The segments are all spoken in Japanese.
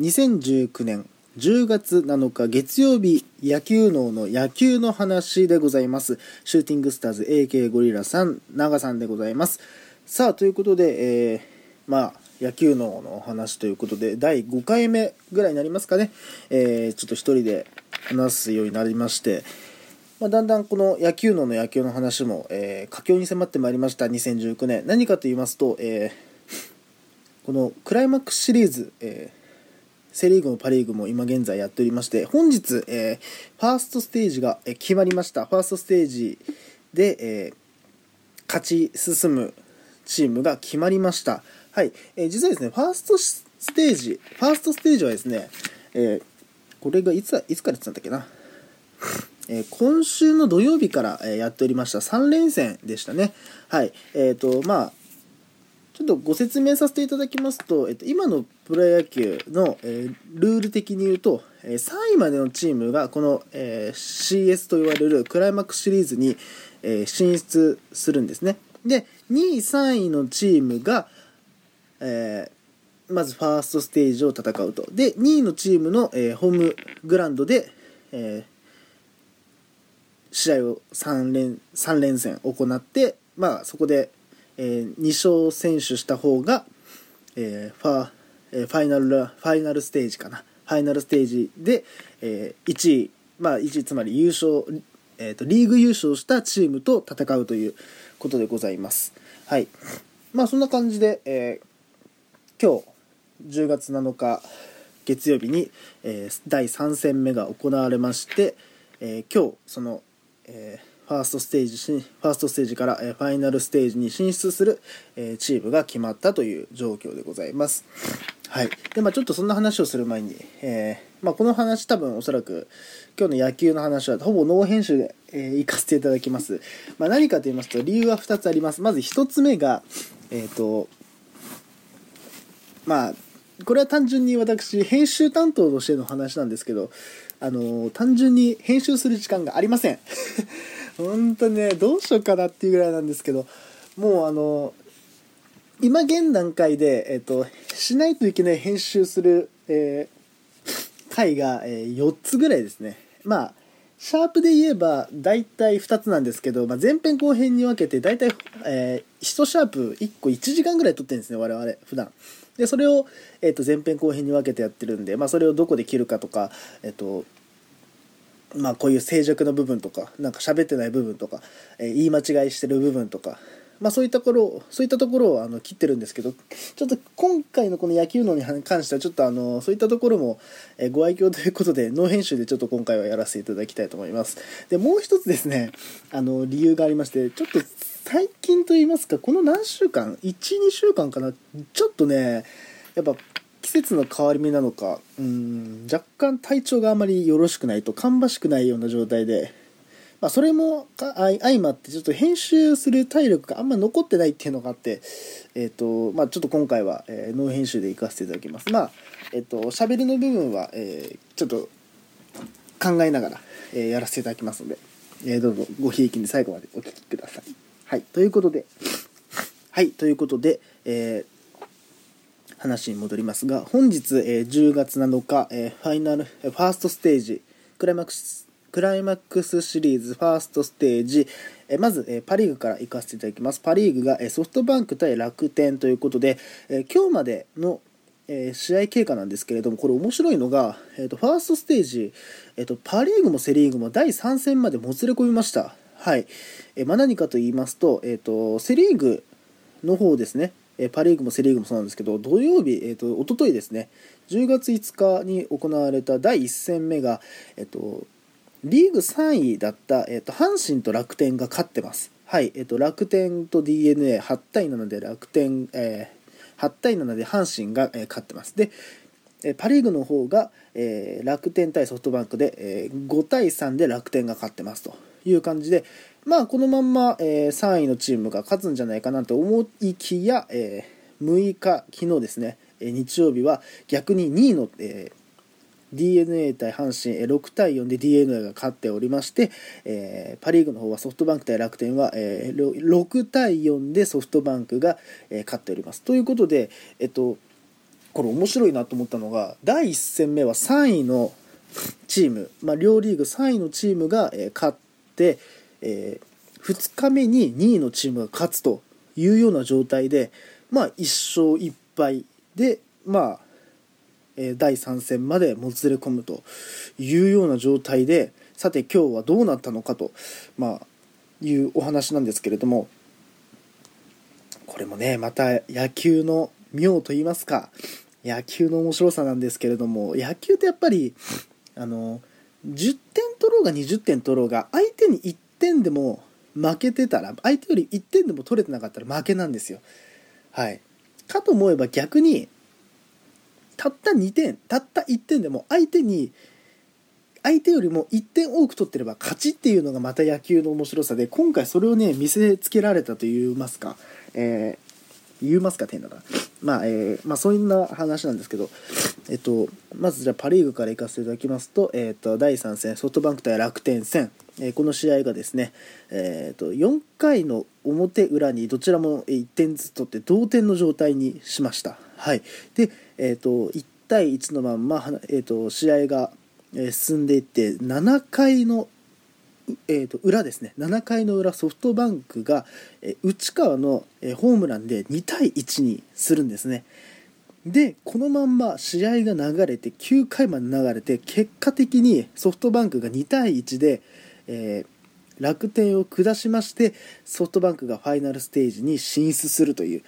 2019年10月7日月曜日野球脳の野球の話でございます。シューティングスターズ AK ゴリラさん長さんでございます。さあということで、えー、まあ野球脳のお話ということで第5回目ぐらいになりますかね、えー、ちょっと一人で話すようになりましてまあ、だんだんこの野球脳の野球の話も、えー、佳境に迫ってまいりました。2019年何かと言いますと、えー、このクライマックスシリーズ、えー、セ・リーグもパ・リーグも今現在やっておりまして本日、えファーストステージが決まりました。ファーストステージで、え勝ち進むチームが決まりました。はい、え実はですねファーストステージファーストステージはですね、えこれがいついつから言ってたんだっけな？え今週の土曜日から、えやっておりました。3連戦でしたね。はい。えっ、と、まあ、ちょっとご説明させていただきますと、えっと、今のプロ野球の、えー、ルール的に言うと、えー、3位までのチームがこの、えー、CS と言われるクライマックスシリーズに、え進出するんですね。で、2位、3位のチームが、えまずファーストステージを戦うと。で、2位のチームの、えホームグラウンドで、え試合を3連 ,3 連戦行って、まあ、そこで、えー、2勝選手した方が、えー、ファーファイナルファイナルステージかなファイナルステージで、えー、1位、まあ、1位つまり優勝、えーと、リーグ優勝したチームと戦うということでございます。はいまあ、そんな感じで、えー、今日10月7日月曜日に、えー、第3戦目が行われまして、えー、今日そのえー、ファーストステージファーストステージから、え、ファイナルステージに進出する、え、チームが決まったという状況でございます。はい。でまあ、ちょっとそんな話をする前に、えまあ、この話多分おそらく今日の野球の話はほぼノー編集で、え行かせていただきます、まあ、何かと言いますと理由は2つあります。まず1つ目がえっ、とまあこれは単純に私編集担当としての話なんですけどあの単純に編集する時間がありません。本当ねどうしようかなっていうぐらいなんですけどもうあの今現段階で、えっと、しないといけない編集する、えー、回が、えー、4つぐらいですね。まあシャープで言えば大体2つなんですけど、まあ、前編後編に分けて大体、えー、1シャープ1個1時間ぐらい撮ってるんですね我々普段。でそれを、えー、と前編後編に分けてやってるんで、まあ、それをどこで切るかとか、えーとまあ、こういう静寂の部分とかなんか喋ってない部分とか、えー、言い間違いしてる部分とか、まあ、そういったところそういったところをあの切ってるんですけどちょっと今回のこの野球のに関してはちょっとあのそういったところも、えご愛嬌ということでノー編集でちょっと今回はやらせていただきたいと思います。でもう一つですねあの理由がありましてちょっと最近と言いますかこの何週間12週間かなちょっとねやっぱ季節の変わり目なのかうん若干体調があまりよろしくないと芳しくないような状態で、まあ、それも相まってちょっと編集する体力があんま残ってないっていうのがあって、えーとまあ、ちょっと今回は、えー、ノー編集で行かせていただきます。まあえっ、ー、と喋りの部分は、えー、ちょっと考えながら、えー、やらせていただきますので、えどうぞごひいきに最後までお聴きください。はいということで。はいということで、えー話に戻りますが本日、えー、10月7日、えー、ファイナル、ファーストステージクライマックスクライマックスシリーズファーストステージ、えまず、えパ・リーグから行かせていただきます。パ・リーグが、えソフトバンク対楽天ということで、え今日までの、え試合経過なんですけれども、これ面白いのが、えーと、ファーストステージ、えーと、パ・リーグもセ・リーグも第3戦までもつれ込みました。はい。えまあ、何かと言いますと、えーとセ・リーグの方ですね、えパ・リーグもセ・リーグもそうなんですけど土曜日、えーと、おとといですね10月5日に行われた第1戦目が、えーと、リーグ3位だった、えーと、阪神と楽天が勝ってます。はい、えー、と楽天と d n a 8対7で楽天、えー、8対7で阪神が、えー、勝ってます。でパ・リーグの方が、えー、楽天対ソフトバンクで、えー、5対3で楽天が勝ってますという感じで、まあ、このまんま、えー、3位のチームが勝つんじゃないかなと思いきや、えー、6日、昨日ですね、えー、日曜日は逆に2位の、えー、d n a 対阪神6対4で d n a が勝っておりまして、えー、パ・リーグの方はソフトバンク対楽天は、えー、6対4でソフトバンクが、えー、勝っております。ということで、えっとこれ面白いなと思ったのが第1戦目は3位のチーム、まあ、両リーグ3位のチームが、え勝って、えー、2日目に2位のチームが勝つというような状態で、まあ、1勝1敗で、まあえ第3戦までもつれ込むというような状態でさて今日はどうなったのかと、まあ、いうお話なんですけれどもこれもねまた野球の妙と言いますか野球の面白さなんですけれども野球ってやっぱりあの10点取ろうが20点取ろうが相手に1点でも負けてたら相手より1点でも取れてなかったら負けなんですよ。はい、かと思えば逆にたった2点たった1点でも相手に相手よりも1点多く取ってれば勝ちっていうのがまた野球の面白さで今回それをね見せつけられたといいますか、えー、言いますか点だからまあ、えー、まあそんな話なんですけど。えっとまずじゃあパ・リーグからいかせていただきますと,、えっと第3戦ソフトバンク対楽天戦、え、この試合がですね、えっと4回の表裏にどちらも1点ずつ取って同点の状態にしました。はい。でえっと1対1のまんま、えっと試合が進んでいって7回の、えー、と裏ですね。7回の裏ソフトバンクが、内川の、ホームランで2対1にするんですね。でこのまんま試合が流れて9回まで流れて結果的にソフトバンクが2対1で、えー、楽天を下しましてソフトバンクがファイナルステージに進出するという。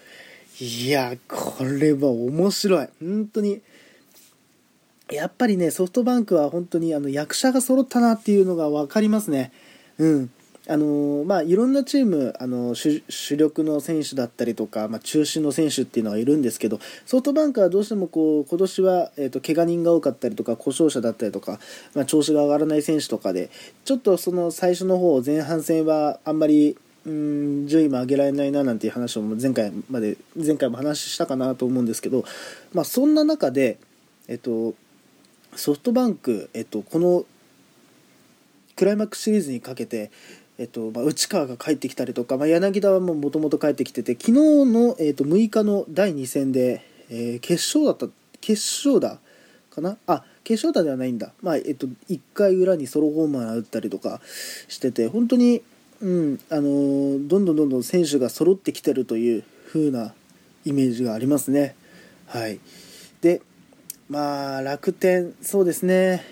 いやこれは面白い。本当に。やっぱりねソフトバンクは本当にあの役者が揃ったなっていうのが分かりますね。うん。あのまあ、いろんなチームあの主力の選手だったりとか、まあ、中心の選手っていうのはいるんですけどソフトバンクはどうしてもこう今年は、えーと、怪我人が多かったりとか故障者だったりとか、まあ、調子が上がらない選手とかでちょっとその最初の方前半戦はあんまりうん順位も上げられないななんていう話を前回まで前回も話したかなと思うんですけど、まあ、そんな中で、えっと、ソフトバンク、えっと、このクライマックスシリーズにかけて、えっとまあ、内川が帰ってきたりとか、まあ、柳田はもともと帰ってきてて昨日の、えっと、6日の第2戦で、えー、決勝だった決勝だかな？あ決勝打ではないんだ、まあえっと、1回裏にソロホームラン打ったりとかしてて本当に、うんあのー、どんどんどんどん選手が揃ってきてるという風なイメージがありますね。はい、でまあ楽天そうですね。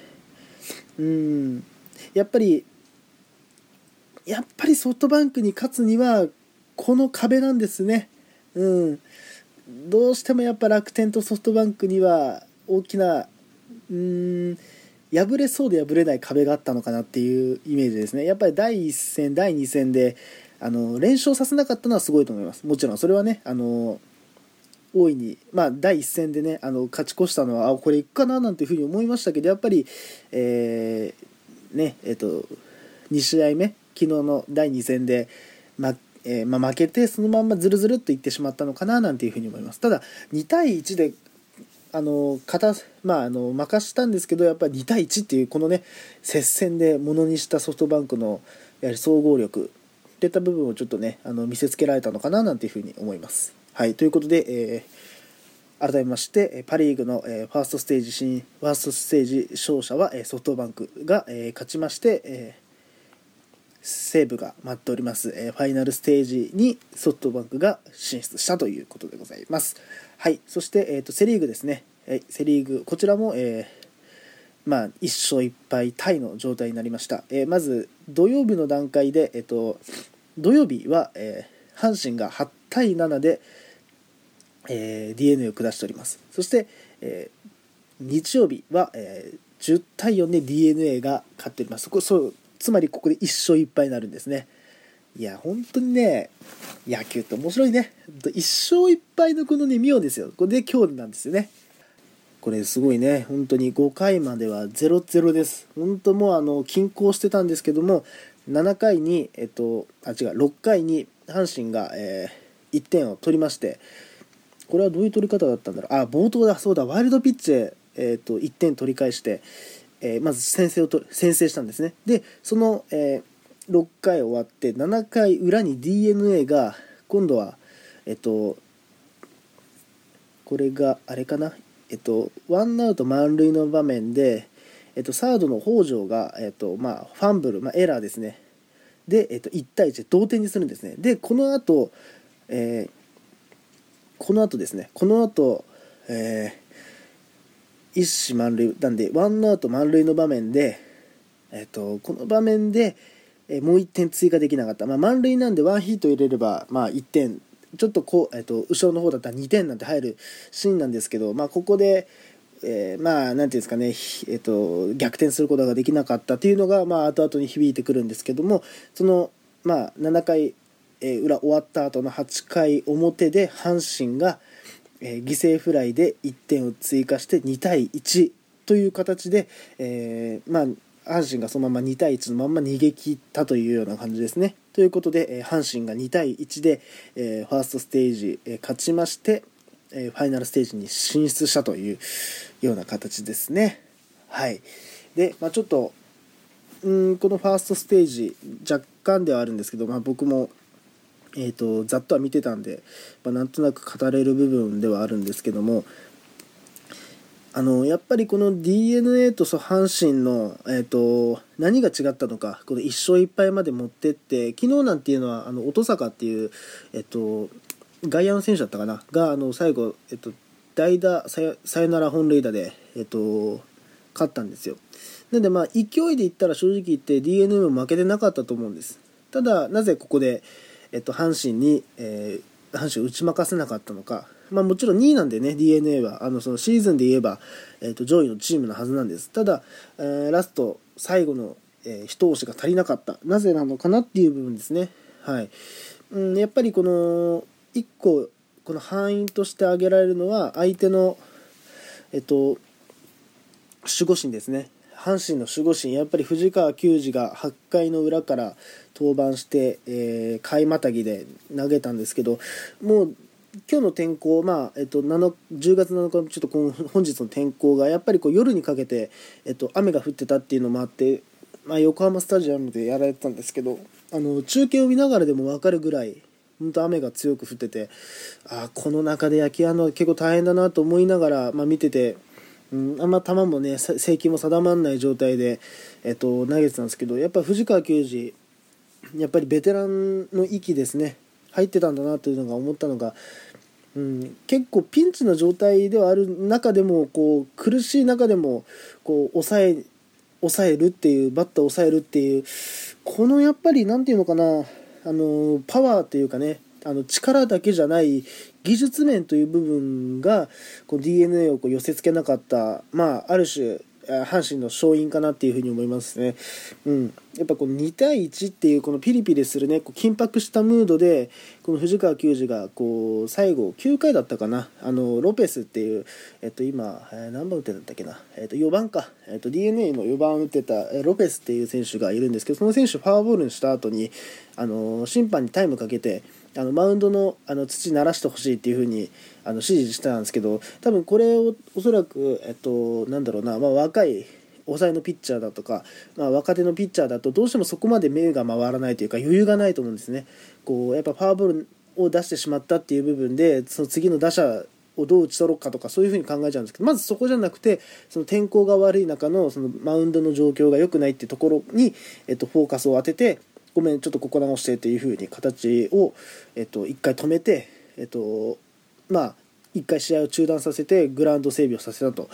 うん。やっぱりやっぱりソフトバンクに勝つにはこの壁なんですね。うん。どうしてもやっぱ楽天とソフトバンクには大きなうん破れそうで破れない壁があったのかなっていうイメージですね。やっぱり第1戦第2戦であの連勝させなかったのはすごいと思います。もちろん。それはねあの大いに、まあ、第一戦でねあの勝ち越したのはあこれいくかななんていうふうに思いましたけどやっぱり、えー、ねえっ、ー、と2試合目昨日の第2戦で、まえー、まあ、負けてそのまんまずるずるっといってしまったのかななんていうふうに思いますただ2対1であのまあ、あの任したんですけどやっぱり2対1っていうこのね接戦でものにしたソフトバンクのやはり総合力っていった部分をちょっとねあの見せつけられたのかななんていうふうに思います。はい、ということで、えー、改めまして、パ・リーグの、えー、ファーストステージ新ファーストステージ勝者は、えー、ソフトバンクが、えー、勝ちまして、えー、西武が待っております、えー、ファイナルステージにソフトバンクが進出したということでございます。はい、そして、えーと、セ・リーグですね、えー、セ・リーグ、こちらも、えーまあ、1勝1敗タイの状態になりました、えー、まず土曜日の段階で、えーと、土曜日は、えー、阪神が8対7で、えー、DNA を下しております。そして、え、日曜日は、えー、10対4で DNA が勝っております。そこそうつまりここで1勝1敗になるんですね。いや本当にね野球って面白いね。1勝1敗のこのね妙ですよ。これで今日なんですよね。これすごいね。本当に5回までは0-0です。本当もうあの均衡してたんですけども7回にえっとあ違う6回に阪神が、えー、1点を取りましてこれはどういう取り方だったんだろう。あ冒頭だ。そうだ。ワイルドピッチで、えーと、1点取り返して、えー、まず先制をと先制したんですね。でその、えー、6回終わって7回裏に d n a が今度はえっ、とこれがあれかな？えっとワンアウト満塁の場面でえっと、サードの北条が、えっとまあ、ファンブル、まあ、エラーですね。で、えっと、1対1で同点にするんですね。でこの後、えー、この後ですね。この後、えー、一死満塁なんでワンアウト満塁の場面で、えっと、この場面で、えー、もう1点追加できなかった、まあ、満塁なんでワンヒート入れれば、まあ、1点。ちょっとこう、えっと、後ろの方だったら2点なんて入るシーンなんですけど、まあ、ここで、えー、まあ、なんていうんですかね、えっと、逆転することができなかったっていうのが、まあ、後々に響いてくるんですけども、その、まあ、7回、えー、裏終わった後の8回表で、阪神が、えー、犠牲フライで1点を追加して2対1という形で、えー、まあ、阪神がそのまま2対1のまま逃げ切ったというような感じですね。ということで、えー、阪神が2対1で、え、ファーストステージ、え、勝ちまして、えファイナルステージに進出したというような形ですね。はい。で、まあ、ちょっと、うんこのファーストステージ若干ではあるんですけど、まあ、僕も、えーと、ざっとは見てたんで、まあ、なんとなく語れる部分ではあるんですけどもあのやっぱりこの d n a と阪神の、えーと、何が違ったのかこの1勝1敗まで持ってって昨日なんていうのはあの音坂っていう、えーと外野の選手だったかながあの最後、えっと、代打サヨナラ本塁打で、えっと、勝ったんですよ。なんでまあ勢いでいったら正直言って d n a も負けてなかったと思うんです。ただなぜここで、えっと、阪神に、えー、阪神を打ち負かせなかったのか。まあ、もちろん2位なんでね d n a は。あのそのシーズンで言えば、えー、と上位のチームのはずなんです。ただ、えー、ラスト最後の、えー、一押しが足りなかった。なぜなのかなっていう部分ですね。はい、うん、やっぱりこの1個この敗因として挙げられるのは相手のえっと守護神ですね。阪神の守護神。やっぱり藤川球児が8回の裏から登板して、えー、買いまたぎで投げたんですけどもう今日の天候、まあえっと、10月7日ちょっと本日の天候がやっぱりこう夜にかけて、えっと、雨が降ってたっていうのもあって、まあ、横浜スタジアムでやられてたんですけどあの中継を見ながらでも分かるぐらい本当雨が強く降っててあこの中で焼きあのは結構大変だなと思いながら、まあ、見てて、うん、あんま球もね制球も定まらない状態で、えっと、投げてたんですけどやっぱ藤川球児やっぱりベテランの域ですね入ってたんだなというのが思ったのが、うん、結構ピンチの状態ではある中でもこう苦しい中でもこう抑え抑えるっていうバッターを抑えるっていうこのやっぱり何て言うのかなあのパワーというかねあの力だけじゃない技術面という部分がこう d n a をこう寄せつけなかった、まあ、ある種阪神の勝因かなっていうふうに思いますね。うん、やっぱこの2対1っていうこのピリピリするねこう緊迫したムードでこの藤川球児がこう最後9回だったかなあのロペスっていう、えっと、今、え、何番打ってたんだっけな、えっと、4番か、えっと、d n a の4番打ってたロペスっていう選手がいるんですけどその選手フォアボールにした後にあの審判にタイムかけてあのマウンドのあの土鳴らしてほしいっていうふうにあの指示したんですけど多分これをおそらく、えっと、なんだろうな、まあ、若い抑えのピッチャーだとか、まあ、若手のピッチャーだとどうしてもそこまで目が回らないというか余裕がないと思うんですね。こうやっぱパワーボールを出してしまったっていう部分でその次の打者をどう打ち取ろうかとかそういうふうに考えちゃうんですけどまずそこじゃなくてその天候が悪い中のそのマウンドの状況が良くないっていうところに、えっと、フォーカスを当ててごめんちょっとここ直してというふうに形を、えっと、1回止めて、えっと、まあ1回試合を中断させてグラウンド整備をさせたと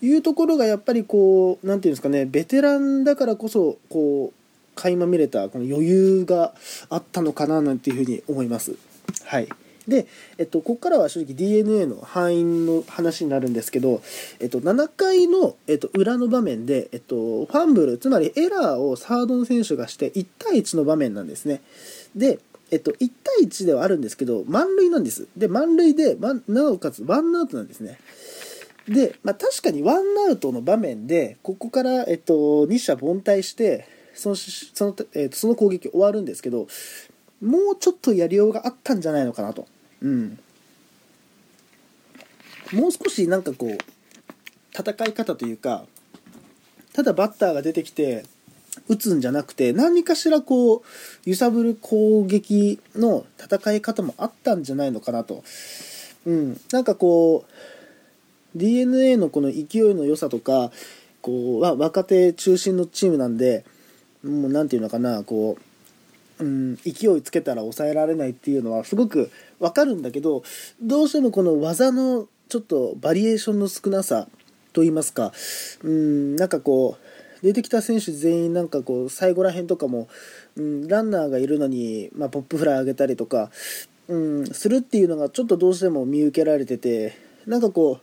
いうところがやっぱりこう何て言うんですかねベテランだからこそこう垣間見れたこの余裕があったのかななんていうふうに思います。はいで、えっと、ここからは正直 d n a の敗因の話になるんですけど、えっと、7回の、えっと、裏の場面で、えっと、ファンブルつまりエラーをサードの選手がして1対1の場面なんですねで、えっと、1対1ではあるんですけど満塁なんです。で満塁で、なおかつワンアウトなんですね。で、まあ、確かにワンアウトの場面でここから、えっと、2者凡退してそのその,、えっと、その攻撃終わるんですけどもうちょっとやりようがあったんじゃないのかなと。うん。もう少しなんかこう戦い方というかただバッターが出てきて打つんじゃなくて何かしらこう揺さぶる攻撃の戦い方もあったんじゃないのかなと。うん、なんかこう d n a のこの勢いの良さとかこう、まあ、若手中心のチームなんでもうなんていうのかなこう、うん、勢いつけたら抑えられないっていうのはすごくわかるんだけどどうしてもこの技のちょっとバリエーションの少なさと言いますか、うん、なんかこう出てきた選手全員なんかこう最後らへんとかも、うん、ランナーがいるのに、まあ、ポップフライ上げたりとか、うん、するっていうのがちょっとどうしても見受けられててなんかこ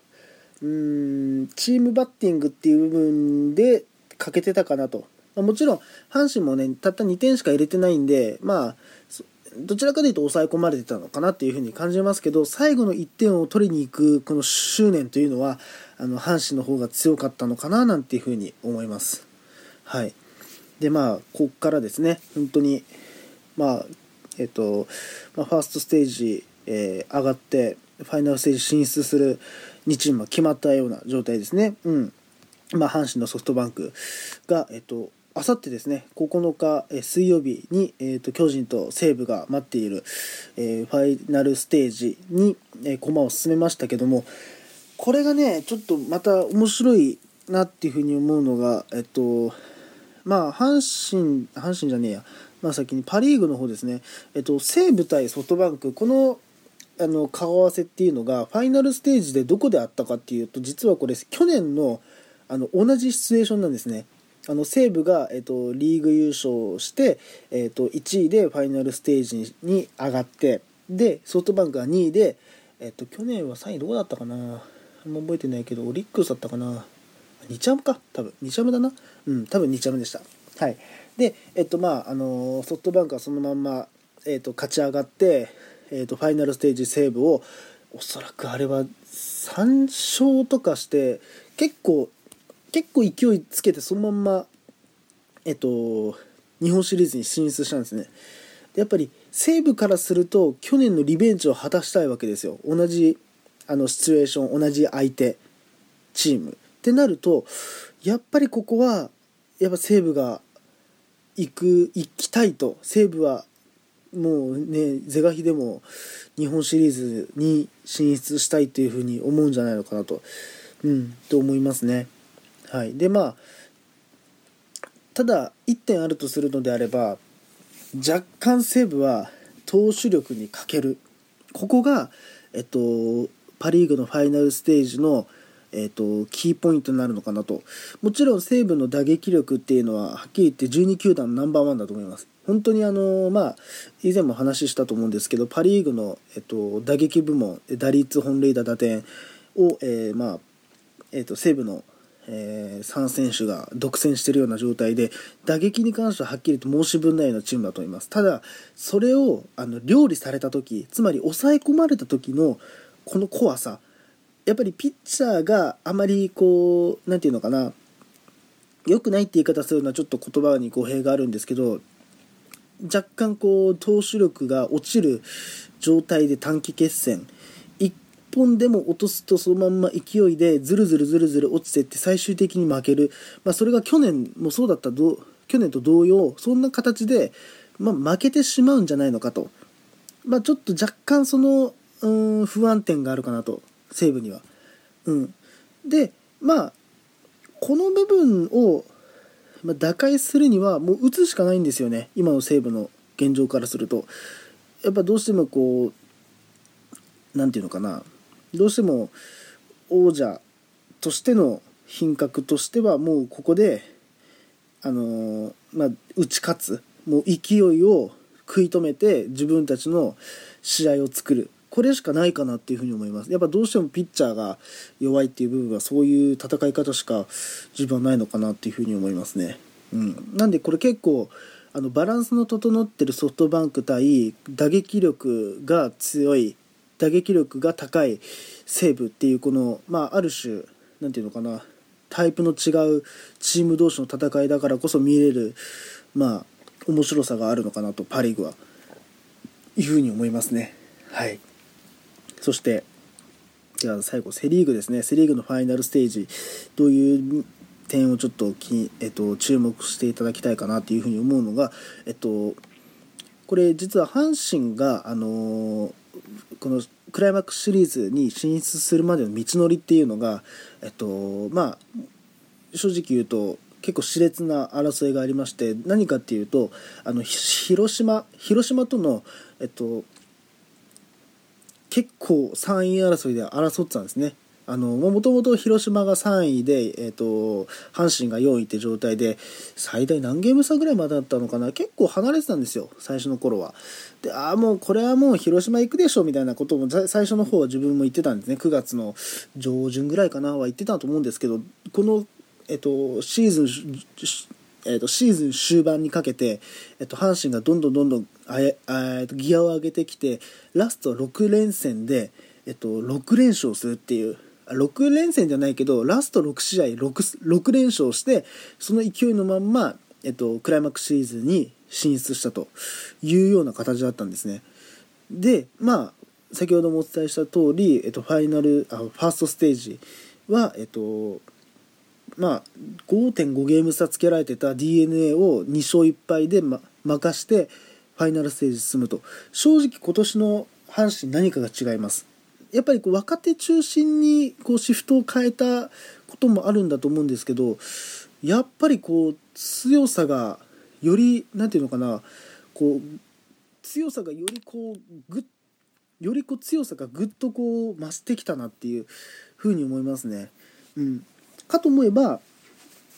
ううんチームバッティングっていう部分で欠けてたかなと、ま、もちろん阪神もねたった2点しか入れてないんでまあどちらかというと抑え込まれてたのかなっていうふうに感じますけど最後の1点を取りに行くこの執念というのはあの阪神の方が強かったのかななんていうふうに思います。はい、でまあここからですね本当にまあえっと、まあ、ファーストステージ、えー上がってファイナルステージ進出する2チームが決まったような状態ですね。うんまあ、阪神のソフトバンクが、えっと、あさってですね、9日、え水曜日に、えー、と巨人と西武が待っている、えーファイナルステージに、えー駒を進めましたけども、これがね、ちょっとまた面白いなっていうふうに思うのが、えっと、まあ、阪神、阪神じゃねえや、まあ、先にパ・リーグの方ですね、えっと、西武対ソフトバンク、このあの顔合わせっていうのが、ファイナルステージでどこであったかっていうと、実はこれ、去年のあの同じシチュエーションなんですね。あの西武が、えっと、リーグ優勝して、えっと、1位でファイナルステージに上がってでソフトバンクが2位で、えっと、去年は3位どこだったかな。あんま覚えてないけどオリックスだったかな。2チャムか。多分。2チャムだな。うん。多分2チャムでした。はい。でえっとまああのソフトバンクはそのまんま、えっと、勝ち上がって、えっと、ファイナルステージ西武をおそらくあれは3勝とかして結構結構勢いつけてそのまんまえっと日本シリーズに進出したんですね。でやっぱり西武からすると去年のリベンジを果たしたいわけですよ。同じあのシチュエーション同じ相手チーム。ってなるとやっぱりここはやっぱ西武が行く行きたいと。西武はもうね是が非でも日本シリーズに進出したいというふうに思うんじゃないのかなと、うん、と思いますね。はい、でまあただ1点あるとするのであれば若干西武は投手力に欠ける。ここが、えっと、パ・リーグのファイナルステージの、えっと、キーポイントになるのかなと。もちろん西武の打撃力っていうのははっきり言って12球団ナンバーワンだと思います。本当にあのまあ以前も話したと思うんですけどパ・リーグの、えっと、打撃部門打率本塁打打点を、えーまあえっと、西武のえー3選手が独占してるような状態で打撃に関してははっきりと申し分ないようなチームだと思います。ただそれをあの料理された時つまり抑え込まれた時のこの怖さやっぱりピッチャーがあまりこう何て言うのかな良くないって言い方するのはちょっと言葉に語弊があるんですけど若干こう投手力が落ちる状態で短期決戦1本でも落とすとそのまんま勢いでずるずるずるずる落ちてって最終的に負ける、まあ、それが去年もそうだったど去年と同様そんな形で、まあ、負けてしまうんじゃないのかと、まあ、ちょっと若干そのうん不安点があるかなと。西武には。うん、でまあこの部分を打開するにはもう打つしかないんですよね。今の西武の現状からすると。やっぱどうしてもこうなんていうのかな。どうしても王者としての品格としてはもうここであのーまあ打ち勝つ。もう勢いを食い止めて自分たちの試合を作る。これしかないかなっていうふうに思います。やっぱどうしてもピッチャーが弱いっていう部分はそういう戦い方しか自分はないのかなっていうふうに思いますね、うん、なんでこれ結構あのバランスの整ってるソフトバンク対打撃力が強い打撃力が高い西武っていうこの、まあ、ある種なんていうのかなタイプの違うチーム同士の戦いだからこそ見れるまあ面白さがあるのかなとパ・リーグは。いうふうに思いますね。はい。そしてじゃあ最後セ・リーグですね。セ・リーグのファイナルステージどういう点をちょっとき、えっと、注目していただきたいかなというふうに思うのがえっとこれ実は阪神があのーこのクライマックスシリーズに進出するまでの道のりっていうのが、えっと、まあ正直言うと結構熾烈な争いがありまして何かっていうとあの広島広島との、えっと、結構3位争いで争ってたんですね。あのもともと広島が3位で、えーと、阪神が4位って状態で最大何ゲーム差ぐらいまでだったのかな。結構離れてたんですよ最初の頃は。でああもうこれはもう広島行くでしょみたいなことも最初の方は自分も言ってたんですね。9月の上旬ぐらいかなは言ってたと思うんですけどこの、えーと、シーズンえーと、シーズン終盤にかけて、えーと、阪神がどんどんどんどんあえあギアを上げてきてラスト6連戦で、えー、と6連勝するっていう6連戦じゃないけどラスト6試合 6, 6連勝してその勢いのまんま、えっと、クライマックスシリーズに進出したというような形だったんですね。でまあ先ほどもお伝えした通り、えっと、ファイナルあファーストステージは、えっとまあ、5.5ゲーム差つけられてた d n a を2勝1敗で、ま、任してファイナルステージ進むと。正直今年の阪神何かが違います。やっぱりこう若手中心にこうシフトを変えたこともあるんだと思うんですけどやっぱりこう強さがより何て言うのかなこう強さがよりこうぐよりこう強さがぐっとこう増してきたなっていうふうに思いますね。うん、かと思えば、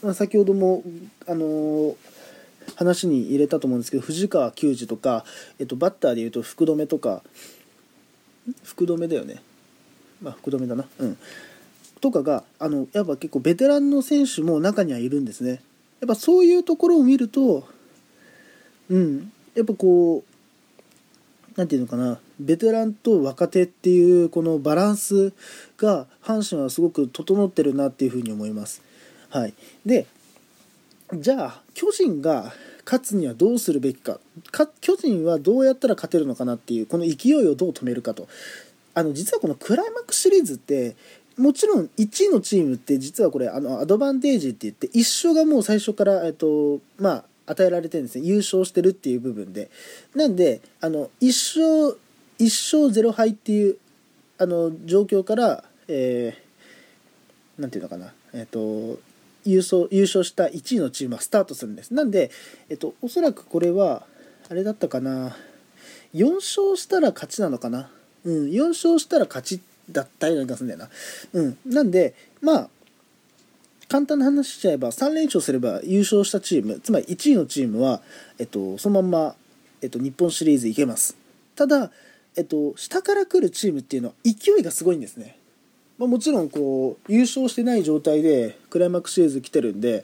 まあ、先ほども、あのー、話に入れたと思うんですけど藤川球児とか、えっと、バッターでいうと福留とか福留だよね。まあ福留だな。うん。とかがあのやっぱ結構ベテランの選手も中にはいるんですね。やっぱそういうところを見るとうん。やっぱこう何て言うのかなベテランと若手っていうこのバランスが阪神はすごく整ってるなっていうふうに思います。はい、でじゃあ巨人が勝つにはどうするべきか。巨人はどうやったら勝てるのかなっていうこの勢いをどう止めるかと。あの実はこのクライマックスシリーズってもちろん1位のチームって実はこれあのアドバンテージって言って1勝がもう最初から、えっとまあ、与えられてるんですね。優勝してるっていう部分で。なんであの1勝1勝0敗っていうあの状況からえー、なんていうのかな。えっと優勝優勝した1位のチームはスタートするんです。なんで、えっと、おそらくこれはあれだったかな。4勝したら勝ちなのかな。うん。4勝したら勝ちだったような気がするんだよな。うん。なんでまあ簡単な話しちゃえば3連勝すれば優勝したチームつまり1位のチームは、えっと、そのまんま、えっと、日本シリーズいけます。ただ、えっと、下から来るチームっていうのは勢いがすごいんですね。まあ、もちろんこう優勝してない状態でクライマックスシリーズ来てるんで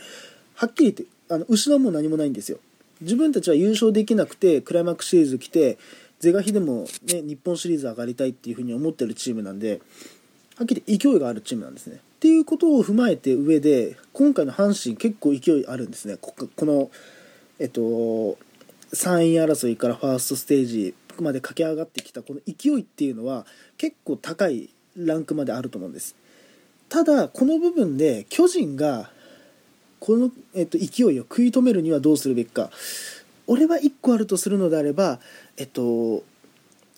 はっきり言ってあの失うも何もないんですよ。自分たちは優勝できなくてクライマックスシリーズ来て是が非でも、ね、日本シリーズ上がりたいっていうふうに思ってるチームなんではっきり勢いがあるチームなんですね。っていうことを踏まえて上で今回の阪神結構勢いあるんですね。このえっと3位争いからファーストステージまで駆け上がってきたこの勢いっていうのは結構高いランクまであると思うんです。ただこの部分で巨人がこの、えっと、勢いを食い止めるにはどうするべきか。俺は1個あるとするのであればえっと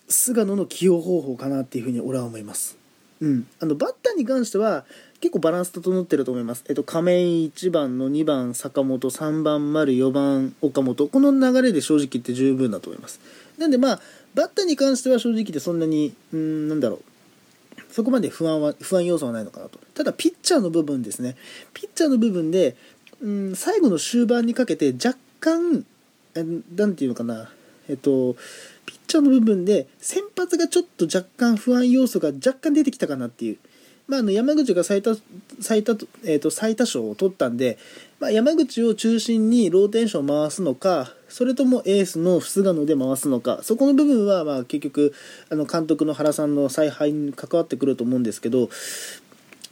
菅野の起用方法かなっていうふうに俺は思います。うん。あのバッターに関しては結構バランス整ってると思います。えっと、亀井1番の2番坂本、3番丸、4番岡本、この流れで正直言って十分だと思います。なんでまあ、バッターに関しては正直言ってそんなに、うん、なんだろう、そこまで不安は不安要素はないのかなと。ただピッチャーの部分ですね。ピッチャーの部分で、うん、最後の終盤にかけて若干何て言うのかな。えっとピッチャーの部分で先発がちょっと若干不安要素が若干出てきたかなっていう。まあ、あの山口が最多最多,、えーと、最多勝を取ったんで、まあ、山口を中心にローテーションを回すのかそれともエースの菅野で回すのかそこの部分はまあ結局あの監督の原さんの采配に関わってくると思うんですけど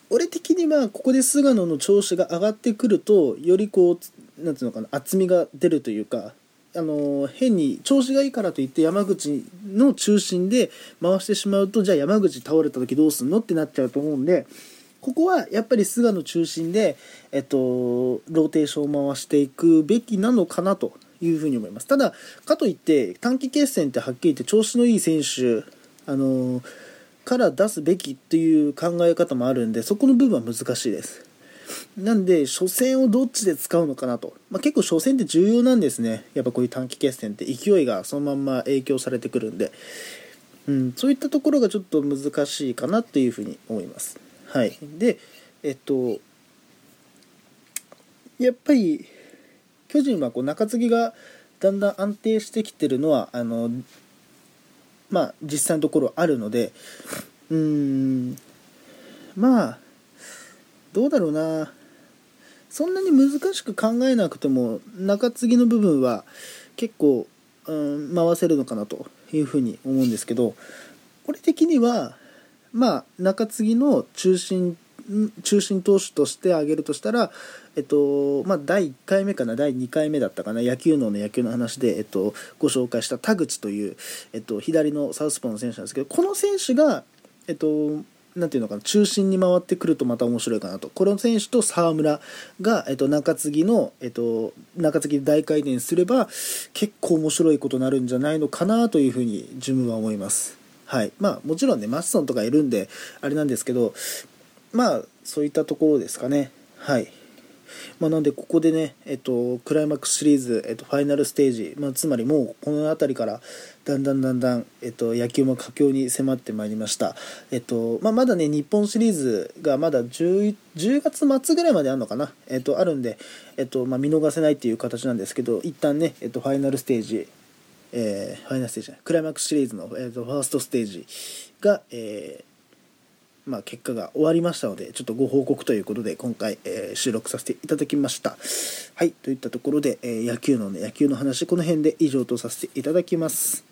俺的にはここで菅野の調子が上がってくるとよりこうなんていうのかな厚みが出るというかあの変に調子がいいからといって山口の中心で回してしまうとじゃあ山口倒れた時どうすんのってなっちゃうと思うんでここはやっぱり菅野中心で、えっと、ローテーションを回していくべきなのかなというふうに思います。ただかといって短期決戦ってはっきり言って調子のいい選手あのから出すべきっていう考え方もあるんでそこの部分は難しいですなんで初戦をどっちで使うのかなと、まあ、結構初戦って重要なんですね。やっぱこういう短期決戦って。勢いがそのまんま影響されてくるんで、うん、そういったところがちょっと難しいかなっていうふうに思います。はい。でえっとやっぱり巨人はこう中継ぎがだんだん安定してきてるのはあのまあ実際のところあるので。うんまあどうだろうな。そんなに難しく考えなくても中継ぎの部分は結構、うん、回せるのかなというふうに思うんですけどこれ的にはまあ中継ぎの中心中心投手として挙げるとしたら、えっとまあ、第1回目かな第2回目だったかな野球脳の野球の話で、えっと、ご紹介した田口という、えっと、左のサウスポーの選手なんですけどこの選手が、えっと、なんていうのかな中心に回ってくるとまた面白いかなと。この選手と沢村が、えっと、中継ぎの、えっと、中継ぎで大回転すれば結構面白いことになるんじゃないのかなというふうに自分は思います。はい。まあ、もちろんねマッソンとかいるんであれなんですけどまあそういったところですかね。はい。まあ、なんでここでね、えっと、クライマックスシリーズ、えっと、ファイナルステージ、まあ、つまりもうこの辺りからだんだんだんだん、えっと、野球も佳境に迫ってまいりました、えっとまあ、まだね日本シリーズがまだ 10, 10月末ぐらいまであるのかな、えっと、あるんで、えっとまあ、見逃せないっていう形なんですけど一旦ね、えっと、ファイナルステージえー、ファイナルステージクライマックスシリーズの、えーとファーストステージが、えーまあ、結果が終わりましたので、ちょっとご報告ということで、今回、えー、収録させていただきました。はい、といったところで、えー、野球のね、野球の話、この辺で以上とさせていただきます。